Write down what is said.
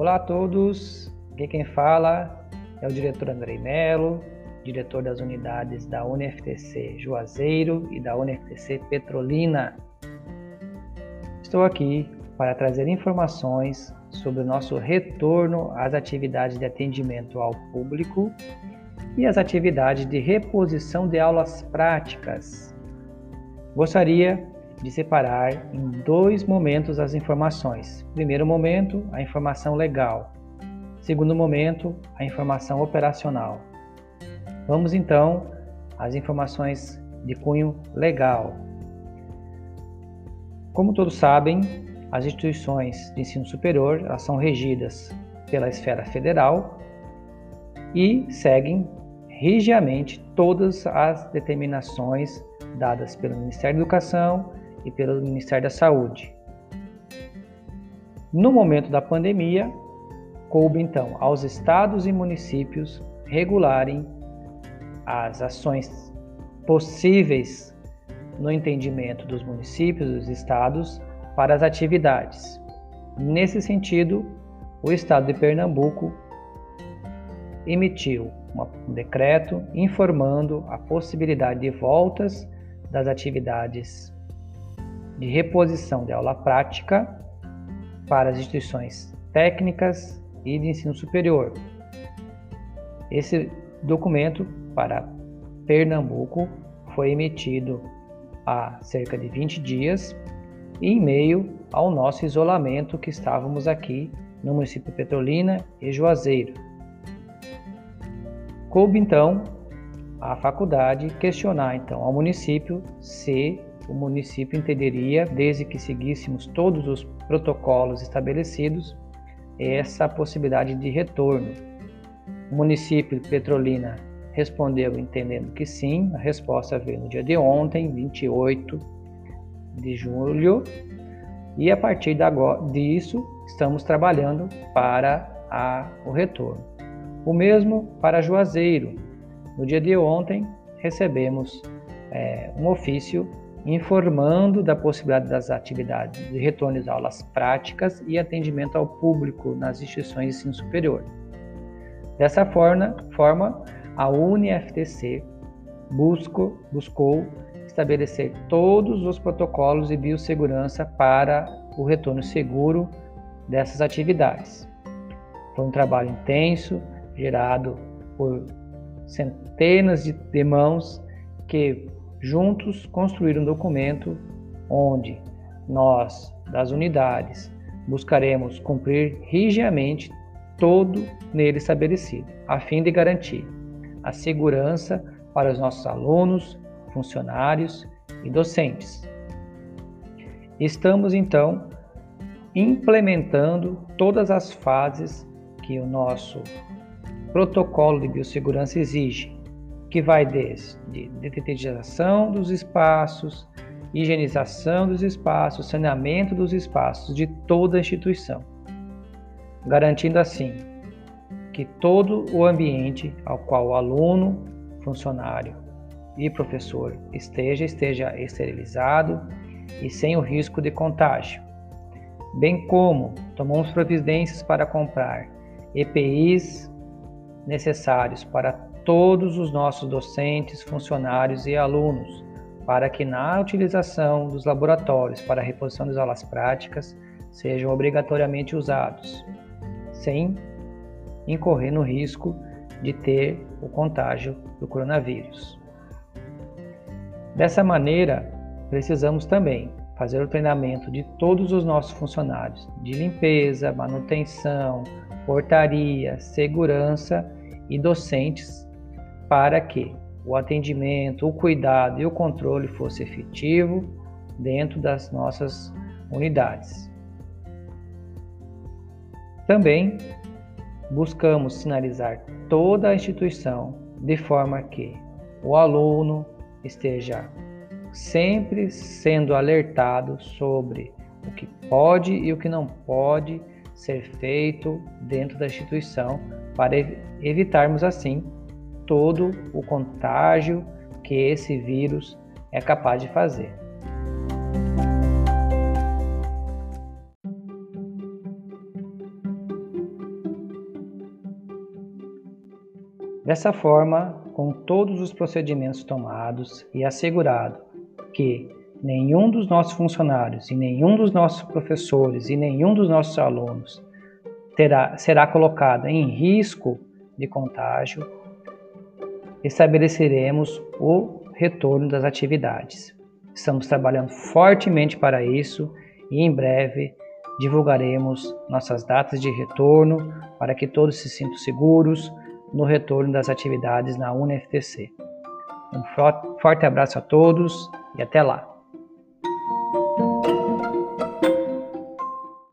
Olá a todos, aqui quem fala é o diretor Andrei Melo, diretor das unidades da UniFTC Juazeiro e da UniFTC Petrolina. Estou aqui para trazer informações sobre o nosso retorno às atividades de atendimento ao público e as atividades de reposição de aulas práticas. Gostaria de separar em dois momentos as informações. Primeiro momento, a informação legal. Segundo momento, a informação operacional. Vamos então às informações de cunho legal. Como todos sabem, as instituições de ensino superior são regidas pela esfera federal e seguem rigiamente todas as determinações dadas pelo Ministério da Educação e pelo Ministério da Saúde. No momento da pandemia, coube então aos estados e municípios regularem as ações possíveis no entendimento dos municípios dos estados para as atividades. Nesse sentido, o estado de Pernambuco emitiu um decreto informando a possibilidade de voltas das atividades de reposição de aula prática para as instituições técnicas e de ensino superior. Esse documento para Pernambuco foi emitido há cerca de 20 dias em meio ao nosso isolamento que estávamos aqui no município Petrolina e Juazeiro. Coube então a faculdade questionar então ao município se o município entenderia, desde que seguíssemos todos os protocolos estabelecidos, essa possibilidade de retorno. O município de Petrolina respondeu entendendo que sim, a resposta veio no dia de ontem, 28 de julho, e a partir disso estamos trabalhando para a, o retorno. O mesmo para Juazeiro. No dia de ontem recebemos é, um ofício informando da possibilidade das atividades de retorno às aulas práticas e atendimento ao público nas instituições de ensino superior. Dessa forma, forma a UniFTC buscou, buscou estabelecer todos os protocolos de biossegurança para o retorno seguro dessas atividades. Foi um trabalho intenso, gerado por centenas de mãos que juntos construir um documento onde nós, das unidades, buscaremos cumprir rigidamente todo nele estabelecido, a fim de garantir a segurança para os nossos alunos, funcionários e docentes. Estamos então implementando todas as fases que o nosso protocolo de biossegurança exige, que vai desde detetização dos espaços, higienização dos espaços, saneamento dos espaços de toda a instituição, garantindo assim que todo o ambiente ao qual o aluno, funcionário e professor esteja esteja esterilizado e sem o risco de contágio, bem como tomamos providências para comprar EPIs necessários para todos os nossos docentes, funcionários e alunos, para que na utilização dos laboratórios para a reposição das aulas práticas sejam obrigatoriamente usados, sem incorrer no risco de ter o contágio do coronavírus. Dessa maneira, precisamos também fazer o treinamento de todos os nossos funcionários de limpeza, manutenção, portaria, segurança e docentes para que o atendimento, o cuidado e o controle fosse efetivo dentro das nossas unidades. Também buscamos sinalizar toda a instituição de forma que o aluno esteja sempre sendo alertado sobre o que pode e o que não pode ser feito dentro da instituição para evitarmos assim todo o contágio que esse vírus é capaz de fazer. Dessa forma, com todos os procedimentos tomados e assegurado que nenhum dos nossos funcionários e nenhum dos nossos professores e nenhum dos nossos alunos terá, será colocado em risco de contágio, estabeleceremos o retorno das atividades. Estamos trabalhando fortemente para isso e em breve divulgaremos nossas datas de retorno para que todos se sintam seguros no retorno das atividades na UNFTC. Um forte abraço a todos e até lá!